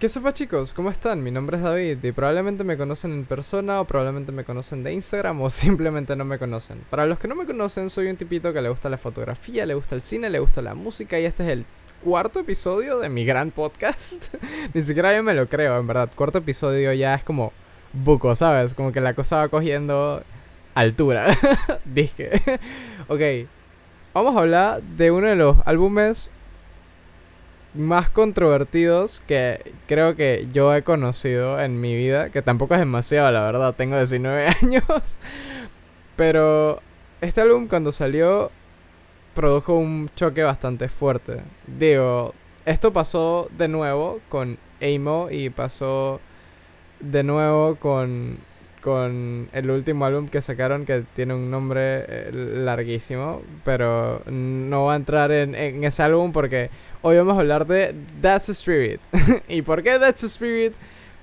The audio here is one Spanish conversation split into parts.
¿Qué sopa chicos? ¿Cómo están? Mi nombre es David y probablemente me conocen en persona o probablemente me conocen de Instagram o simplemente no me conocen. Para los que no me conocen, soy un tipito que le gusta la fotografía, le gusta el cine, le gusta la música y este es el cuarto episodio de mi gran podcast. Ni siquiera yo me lo creo, en verdad. Cuarto episodio ya es como buco, ¿sabes? Como que la cosa va cogiendo altura. Dije. ok. Vamos a hablar de uno de los álbumes más controvertidos que creo que yo he conocido en mi vida, que tampoco es demasiado, la verdad, tengo 19 años. Pero este álbum cuando salió produjo un choque bastante fuerte. Digo, esto pasó de nuevo con Amo y pasó de nuevo con, con el último álbum que sacaron que tiene un nombre eh, larguísimo, pero no va a entrar en, en ese álbum porque Hoy vamos a hablar de That's the Spirit. ¿Y por qué That's the Spirit?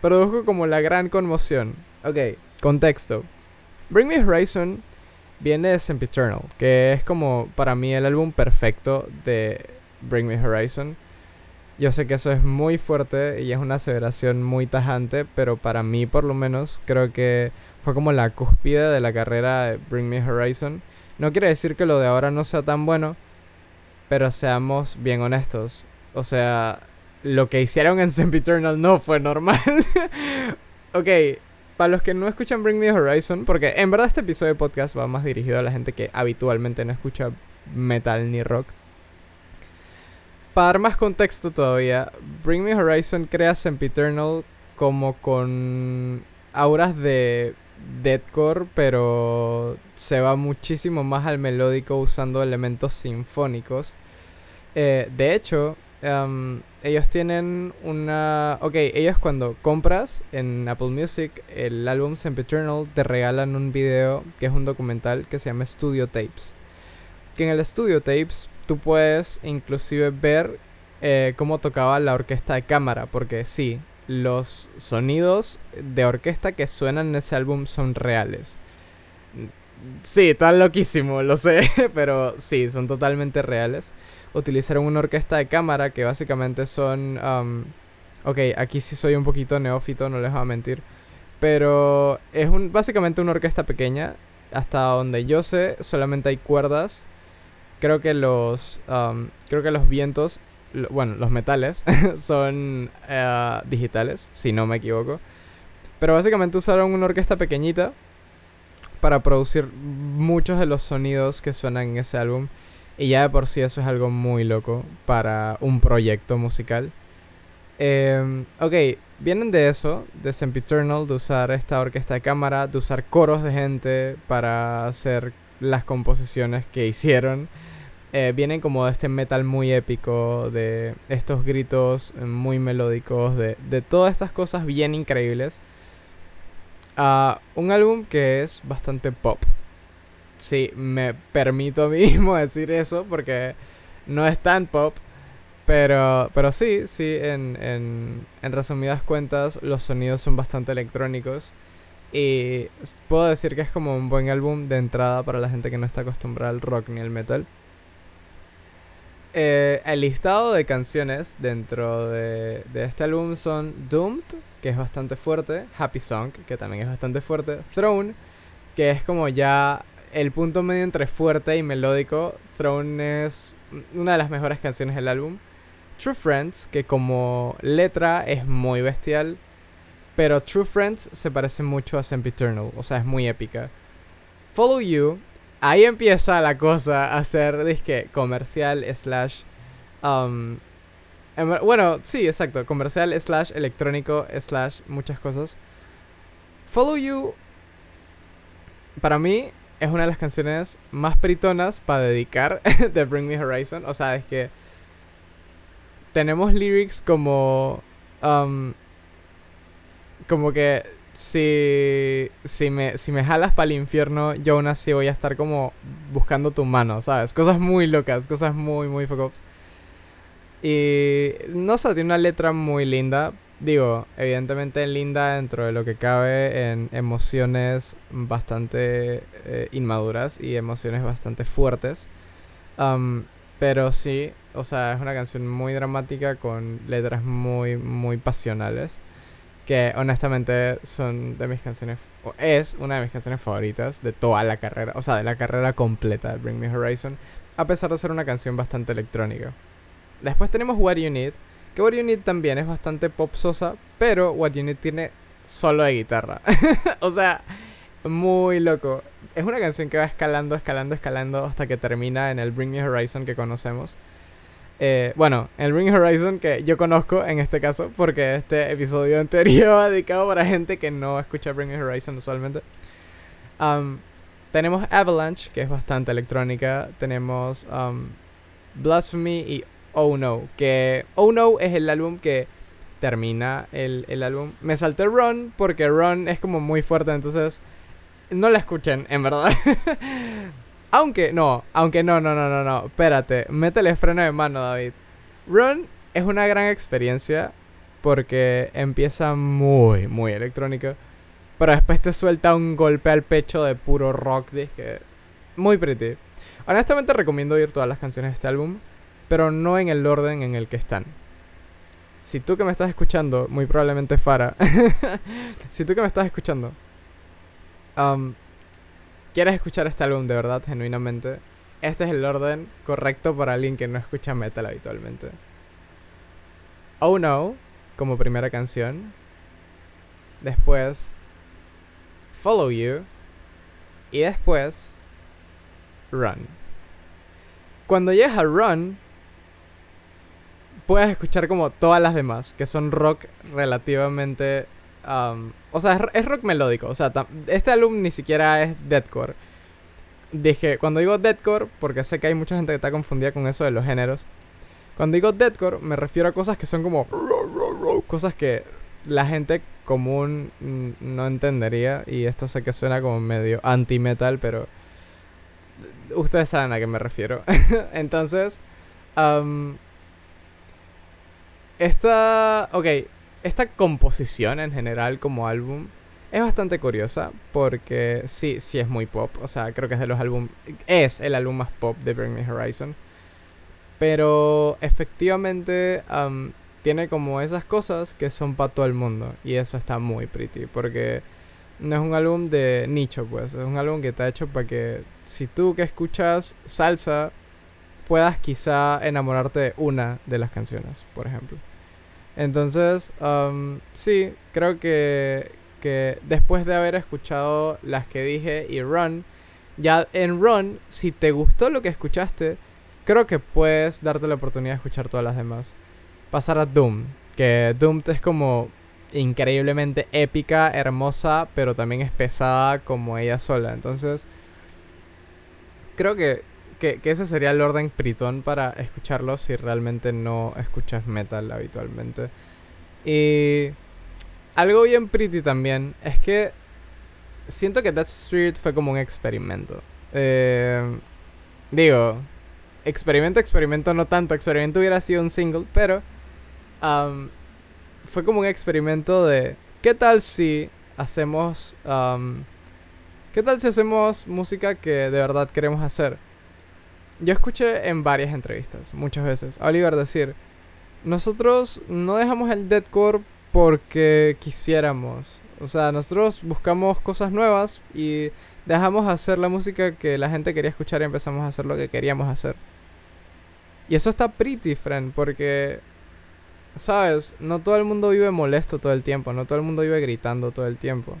Produjo como la gran conmoción. Ok, contexto. Bring Me Horizon viene de Sempiternal, que es como para mí el álbum perfecto de Bring Me Horizon. Yo sé que eso es muy fuerte y es una aseveración muy tajante, pero para mí por lo menos creo que fue como la cúspide de la carrera de Bring Me Horizon. No quiere decir que lo de ahora no sea tan bueno, pero seamos bien honestos. O sea, lo que hicieron en Sempiternal no fue normal. ok, para los que no escuchan Bring Me Horizon, porque en verdad este episodio de podcast va más dirigido a la gente que habitualmente no escucha metal ni rock. Para dar más contexto todavía, Bring Me Horizon crea Sempiternal como con auras de deathcore, pero se va muchísimo más al melódico usando elementos sinfónicos. Eh, de hecho, em, ellos tienen una... Ok, ellos cuando compras en Apple Music el álbum Sempiternal te regalan un video que es un documental que se llama Studio Tapes. Que en el Studio Tapes tú puedes inclusive ver eh, cómo tocaba la orquesta de cámara, porque sí, los sonidos de orquesta que suenan en ese álbum son reales. Sí, está loquísimo, lo sé, pero sí, son totalmente reales. Utilizaron una orquesta de cámara que básicamente son... Um, ok, aquí sí soy un poquito neófito, no les voy a mentir. Pero es un, básicamente una orquesta pequeña. Hasta donde yo sé, solamente hay cuerdas. Creo que los, um, creo que los vientos bueno, los metales son eh, digitales, si no me equivoco. Pero básicamente usaron una orquesta pequeñita para producir muchos de los sonidos que suenan en ese álbum. Y ya de por sí eso es algo muy loco para un proyecto musical. Eh, ok, vienen de eso, de Sempiternal, de usar esta orquesta de cámara, de usar coros de gente para hacer las composiciones que hicieron. Eh, vienen como de este metal muy épico, de estos gritos muy melódicos, de, de todas estas cosas bien increíbles. a un álbum que es bastante pop. Sí, me permito mismo decir eso porque no es tan pop. Pero, pero sí, sí, en, en, en resumidas cuentas, los sonidos son bastante electrónicos. Y puedo decir que es como un buen álbum de entrada para la gente que no está acostumbrada al rock ni al metal. Eh, el listado de canciones dentro de, este álbum son Doomed, que es bastante fuerte, Happy Song, que también es bastante fuerte, Throne, que es como ya el punto medio entre fuerte y melódico. Throne es una de las mejores canciones del álbum. True Friends, que como letra es muy bestial, pero True Friends se parece mucho a Sempiternal, o sea, es muy épica. Follow You ahí empieza la cosa a ser, disque, comercial slash... Um, em, bueno, sí, exacto, comercial slash electrónico slash muchas cosas. Follow You, para mí, es una de las canciones más pritonas para dedicar de Bring Me Horizon. O sea, es que tenemos lyrics como... Um, como que si, si, me, si me jalas para el infierno, yo aún así voy a estar como buscando tu mano, ¿sabes? Cosas muy locas, cosas muy, muy fuck Y no sé, tiene una letra muy linda. Digo, evidentemente linda dentro de lo que cabe en emociones bastante eh, inmaduras y emociones bastante fuertes. Pero sí, o sea, es una canción muy dramática con letras muy, muy pasionales. Que honestamente son de mis canciones, o es una de mis canciones favoritas de toda la carrera, o sea, de la carrera completa de Bring Me Horizon, a pesar de ser una canción bastante electrónica. Después tenemos What You Need, que What You Need también es bastante pop sosa, pero What You Need tiene solo de guitarra. o sea, muy loco. Es una canción que va escalando, escalando, escalando hasta que termina en el Bring Me Horizon que conocemos. Eh, bueno, el Bring Me Horizon que yo conozco en este caso, porque este episodio anterior va dedicado para gente que no escucha Bring Me Horizon usualmente. Um, tenemos Avalanche, que es bastante electrónica. Tenemos um, Blasphemy y Oh No, que Oh No es el álbum que termina el, el álbum. Me salté Run porque Run es como muy fuerte, entonces no la escuchen, en verdad. aunque, no, aunque no, no, no, no, no. Espérate, métele freno de mano, David. Run es una gran experiencia porque empieza muy, muy electrónica. Pero después te suelta un golpe al pecho de puro rock. Dije, muy pretty. Honestamente recomiendo oír todas las canciones de este álbum, pero no en el orden en el que están. Si tú que me estás escuchando, muy probablemente Fara, si tú que me estás escuchando, Um, ¿Quieres escuchar este álbum de verdad, genuinamente? Este es el orden correcto para alguien que no escucha metal habitualmente. Oh No, como primera canción. Después, Follow You. Y después, Run. Cuando llegas a Run, puedes escuchar como todas las demás, que son rock relativamente o sea, es, rock melódico. O sea, este álbum ni siquiera es deathcore. Dije, cuando digo deathcore, porque sé que hay mucha gente que está confundida con eso de los géneros. Cuando digo deathcore, me refiero a cosas que son como. Cosas que la gente común no entendería. Y esto sé que suena como medio anti-metal, pero. Ustedes saben a qué me refiero. Entonces. esta. Ok, esta composición en general como álbum es bastante curiosa porque sí, sí es muy pop. O sea, creo que es de los álbumes... Es el álbum más pop de Bring Me Horizon. Pero efectivamente tiene como esas cosas que son para todo el mundo. Y eso está muy pretty. Porque no es un álbum de nicho, pues. Es un álbum que está hecho para que si tú que escuchas salsa puedas quizá enamorarte de una de las canciones, por ejemplo. Entonces, um, sí, creo que, que después de haber escuchado las que dije y Run, ya en Run, si te gustó lo que escuchaste, creo que puedes darte la oportunidad de escuchar todas las demás. Pasar a Doom, que Doom es como increíblemente épica, hermosa, pero también es pesada como ella sola. Entonces, creo que que, ese sería el orden pritón para escucharlo si realmente no escuchas metal habitualmente. Y algo bien pretty también es que siento que That Street fue como un experimento. Eh, digo, experimento, experimento, no tanto. Experimento hubiera sido un single, pero fue como un experimento de ¿qué tal si hacemos... ¿Qué tal si hacemos música que de verdad queremos hacer? Yo escuché en varias entrevistas, muchas veces, a Oliver decir, nosotros no dejamos el deadcore porque quisiéramos. O sea, nosotros buscamos cosas nuevas y dejamos hacer la música que la gente quería escuchar y empezamos a hacer lo que queríamos hacer. Y eso está pretty, friend, porque, ¿sabes? No todo el mundo vive molesto todo el tiempo, no todo el mundo vive gritando todo el tiempo.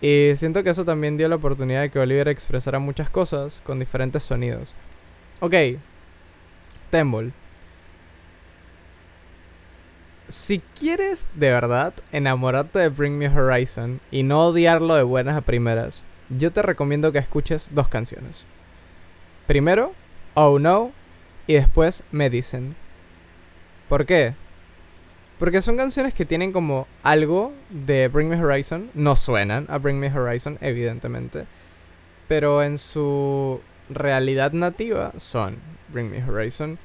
Y siento que eso también dio la oportunidad de que Oliver expresara muchas cosas con diferentes sonidos. Ok. Tembol. Si quieres de verdad enamorarte de Bring Me Horizon y no odiarlo de buenas a primeras, yo te recomiendo que escuches dos canciones. Primero, Oh No, y después Medicine. ¿Por qué? Porque son canciones que tienen como algo de Bring Me Horizon. No suenan a Bring Me Horizon, evidentemente. Pero en su realidad nativa son Bring Me Horizon.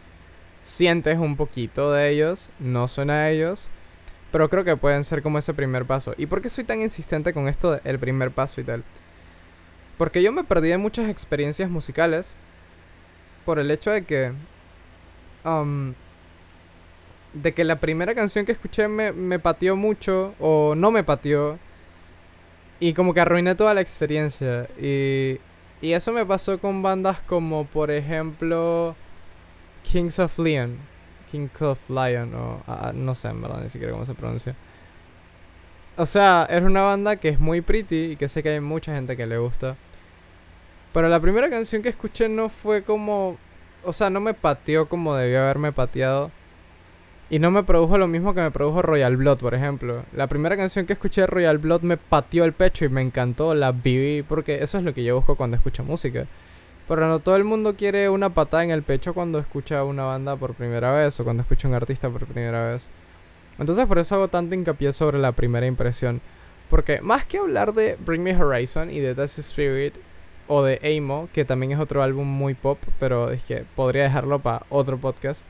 Sientes un poquito de ellos, no suena a ellos, pero creo que pueden ser como ese primer paso. ¿Y por qué soy tan insistente con esto del primer paso y tal? Porque yo me perdí de muchas experiencias musicales por el hecho de que um, de que la primera canción que escuché me, me pateó mucho o no me pateó y como que arruiné toda la experiencia. Y, y eso me pasó con bandas como por ejemplo Kings of Leon. Kings of Lion o no sé en verdad ni siquiera cómo se pronuncia. O sea, es una banda que es muy pretty y que sé que hay mucha gente que le gusta. Pero la primera canción que escuché no fue como... O sea, no me pateó como debió haberme pateado. Y no me produjo lo mismo que me produjo Royal Blood, por ejemplo. La primera canción que escuché de Royal Blood me pateó el pecho y me encantó, la viví, porque eso es lo que yo busco cuando escucho música. Pero no todo el mundo quiere una patada en el pecho cuando escucha una banda por primera vez o cuando escucha un artista por primera vez. Entonces por eso hago tanto hincapié sobre la primera impresión. Porque más que hablar de Bring Me Horizon y de Death Spirit o de Amo, que también es otro álbum muy pop, pero es que podría dejarlo para otro podcast.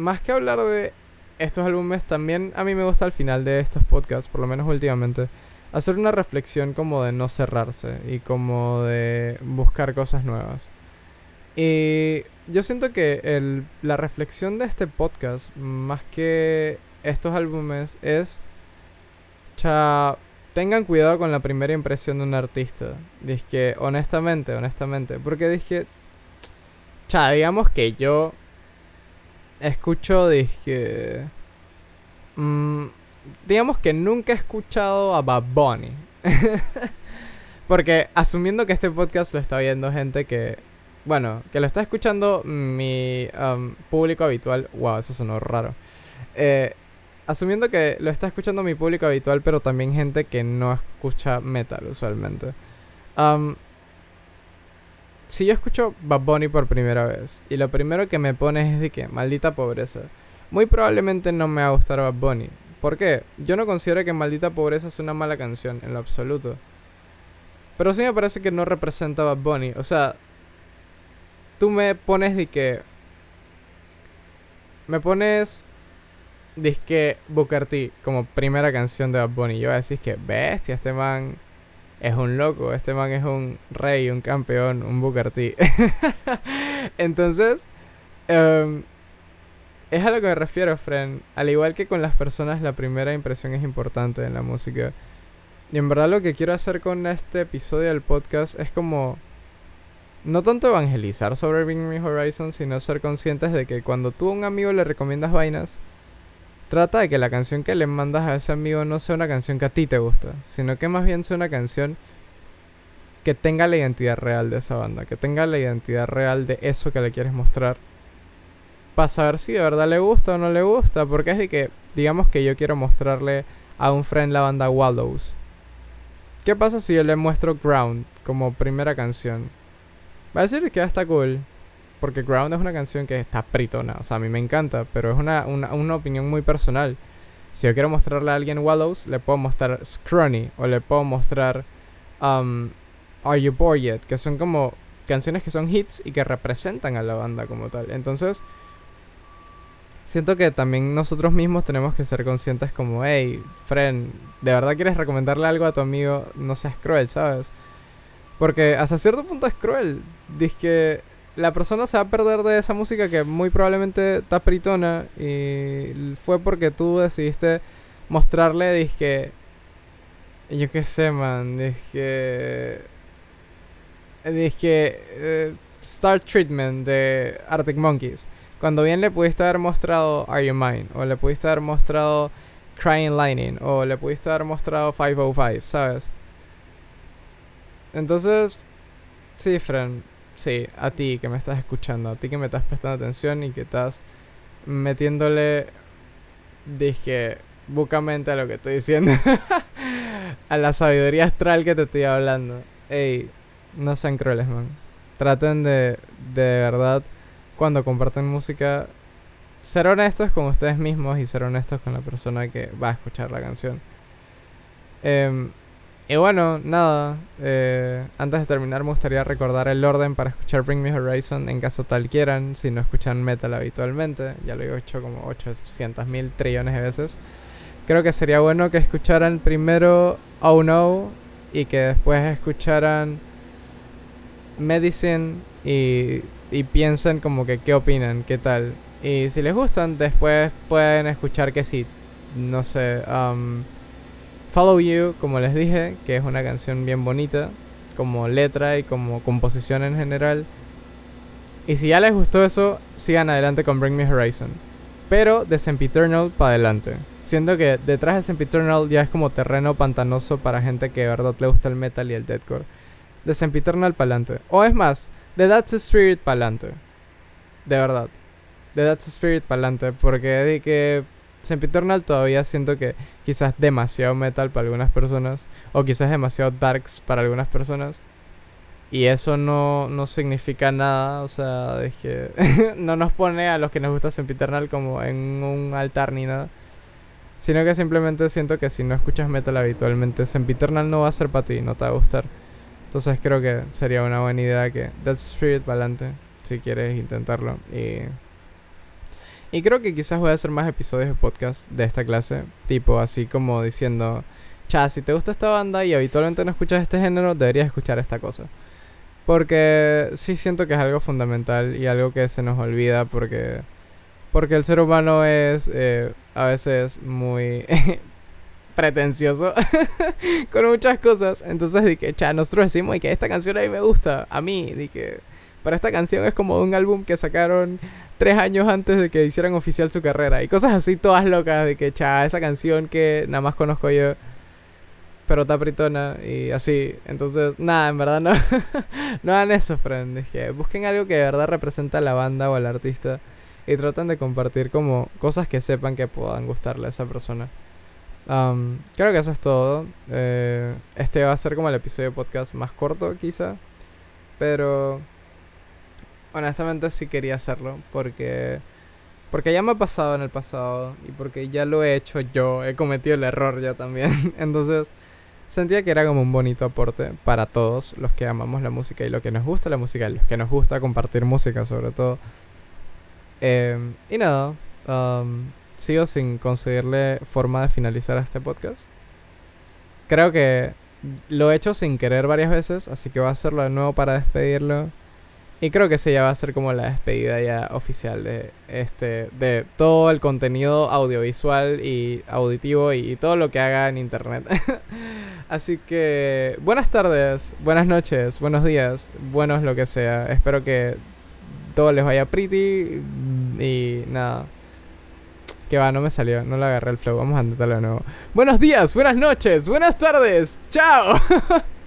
Más que hablar de estos álbumes, también a mí me gusta al final de estos podcasts, por lo menos últimamente, hacer una reflexión como de no cerrarse y como de buscar cosas nuevas. Y yo siento que el, la reflexión de este podcast, más que estos álbumes, es... Cha, tengan cuidado con la primera impresión de un artista. Dice que, honestamente, honestamente. Porque dije, cha, digamos que yo escucho, dije, mmm, digamos que nunca he escuchado a Bad Bunny. Porque asumiendo que este podcast lo está viendo gente que, bueno, que lo está escuchando mi um, público habitual. Wow, eso sonó raro. Eh, asumiendo que lo está escuchando mi público habitual, pero también gente que no escucha metal usualmente. Um, si yo escucho Bad Bunny por primera vez y lo primero que me pone es de que maldita pobreza, muy probablemente no me va a gustar Bad Bunny. ¿Por qué? Yo no considero que Maldita Pobreza es una mala canción, en lo absoluto. Pero sí me parece que no representa Bad Bunny. O sea, tú me pones de que... Me pones... Disque Booker T como primera canción de Bad Bunny. Yo voy a decir que bestia, este man es un loco, este man es un rey, un campeón, un T. Entonces, um, es a lo que me refiero, friend. Al igual que con las personas, la primera impresión es importante en la música. Y en verdad lo que quiero hacer con este episodio del podcast es como... No tanto evangelizar sobre Bring Me Horizon, sino ser conscientes de que cuando tú a un amigo le recomiendas vainas, trata de que la canción que le mandas a ese amigo no sea una canción que a ti te gusta, sino que más bien sea una canción que tenga la identidad real de esa banda, que tenga la identidad real de eso que le quieres mostrar para saber si de verdad le gusta o no le gusta. Porque es de que, digamos que yo quiero mostrarle a un friend la banda Wallows. ¿Qué pasa si yo le muestro Ground como primera canción? Va a decir que está cool. Porque Ground es una canción que está pritona. O sea, a mí me encanta. Pero es una, una, opinión muy personal. Si yo quiero mostrarle a alguien Wallows, le puedo mostrar Scrawny. O le puedo mostrar um, Are You Bored Yet? Que son como canciones que son hits y que representan a la banda como tal. Entonces siento que también nosotros mismos tenemos que ser conscientes como, hey, friend, ¿de verdad quieres recomendarle algo a tu amigo? No seas cruel, ¿sabes? Porque hasta cierto punto es cruel. Dice que la persona se va a perder de esa música que muy probablemente está pritona y fue porque tú decidiste mostrarle, dije yo qué sé, man, dije dije eh, Star Treatment de Arctic Monkeys. Cuando bien le pudiste haber mostrado Are You Mine, o le pudiste haber mostrado Crying Lightning, o le pudiste haber mostrado 505, ¿sabes? Entonces, sí, friend, sí, a ti que me estás escuchando, a ti que me estás prestando atención y que estás metiéndole, dije, bucamente a lo que estoy diciendo, a la sabiduría astral que te estoy hablando. Ey, no sean crueles, man. Traten de, de verdad cuando comparten música, ser honestos con ustedes mismos y ser honestos con la persona que va a escuchar la canción. Em, y bueno, nada, eh, antes de terminar me gustaría recordar el orden para escuchar Bring Me Horizon en caso tal quieran, si no escuchan metal habitualmente, ya lo he hecho como 800 mil trillones de veces. Creo que sería bueno que escucharan primero Oh No y que después escucharan Medicine y y piensen como que qué opinan, qué tal. Y si les gustan, después pueden escuchar que sí, no sé, um, Follow You, como les dije, que es una canción bien bonita, como letra y como composición en general. Y si ya les gustó eso, sigan adelante con Bring Me Horizon. Pero de Sempiternal para adelante. Siento que detrás de Sempiternal ya es como terreno pantanoso para gente que de verdad le gusta el metal y el deathcore. De Sempiternal para adelante. O es más, de That's Spirit para adelante. De verdad. De That's Spirit para adelante. Porque de que Sempiternal todavía siento que quizás demasiado metal para algunas personas. O quizás demasiado darks para algunas personas. Y eso no, no significa nada. O sea, es que no nos pone a los que nos gusta Sempiternal como en un altar ni nada. Sino que simplemente siento que si no escuchas metal habitualmente, Sempiternal no va a ser para ti, no te va a gustar. Entonces creo que sería una buena idea que Death Spirit para adelante, si quieres intentarlo. Y y creo que quizás voy a hacer más episodios de podcast de esta clase. Tipo así como diciendo, cha, si te gusta esta banda y habitualmente no escuchas este género, deberías escuchar esta cosa. Porque sí siento que es algo fundamental y algo que se nos olvida porque... Porque el ser humano es eh, a veces muy pretencioso con muchas cosas. Entonces dije, cha, nosotros decimos que esta canción a mí me gusta. A mí, dije, pero esta canción es como un álbum que sacaron tres años antes de que hicieran oficial su carrera. Y cosas así todas locas de que, cha, esa canción que nada más conozco yo. Pero está britona y así. Entonces, nada, en verdad no. no hagan eso, friend. Es que busquen algo que de verdad representa a la banda o al artista. Y traten de compartir como cosas que sepan que puedan gustarle a esa persona. Um, creo que eso es todo. Eh, este va a ser como el episodio de podcast más corto, quizá. Pero honestamente sí quería hacerlo porque porque ya me ha pasado en el pasado y porque ya lo he hecho yo, he cometido el error ya también. Entonces, sentía que era como un bonito aporte para todos los que amamos la música y los que nos gusta la música y los que nos gusta compartir música sobre todo. Em, y nada, um, sigo sin conseguirle forma de finalizar este podcast. Creo que lo he hecho sin querer varias veces, así que voy a hacerlo de nuevo para despedirlo. Y creo que ese ya va a ser como la despedida ya oficial de este de todo el contenido audiovisual y auditivo y, todo lo que haga en internet. Así que buenas tardes, buenas noches, buenos días, buenos lo que sea. Espero que todo les vaya pretty y nada. Que va, no me salió, no le agarré el flow. Vamos a intentarlo de nuevo. Buenos días, buenas noches, buenas tardes. Chao.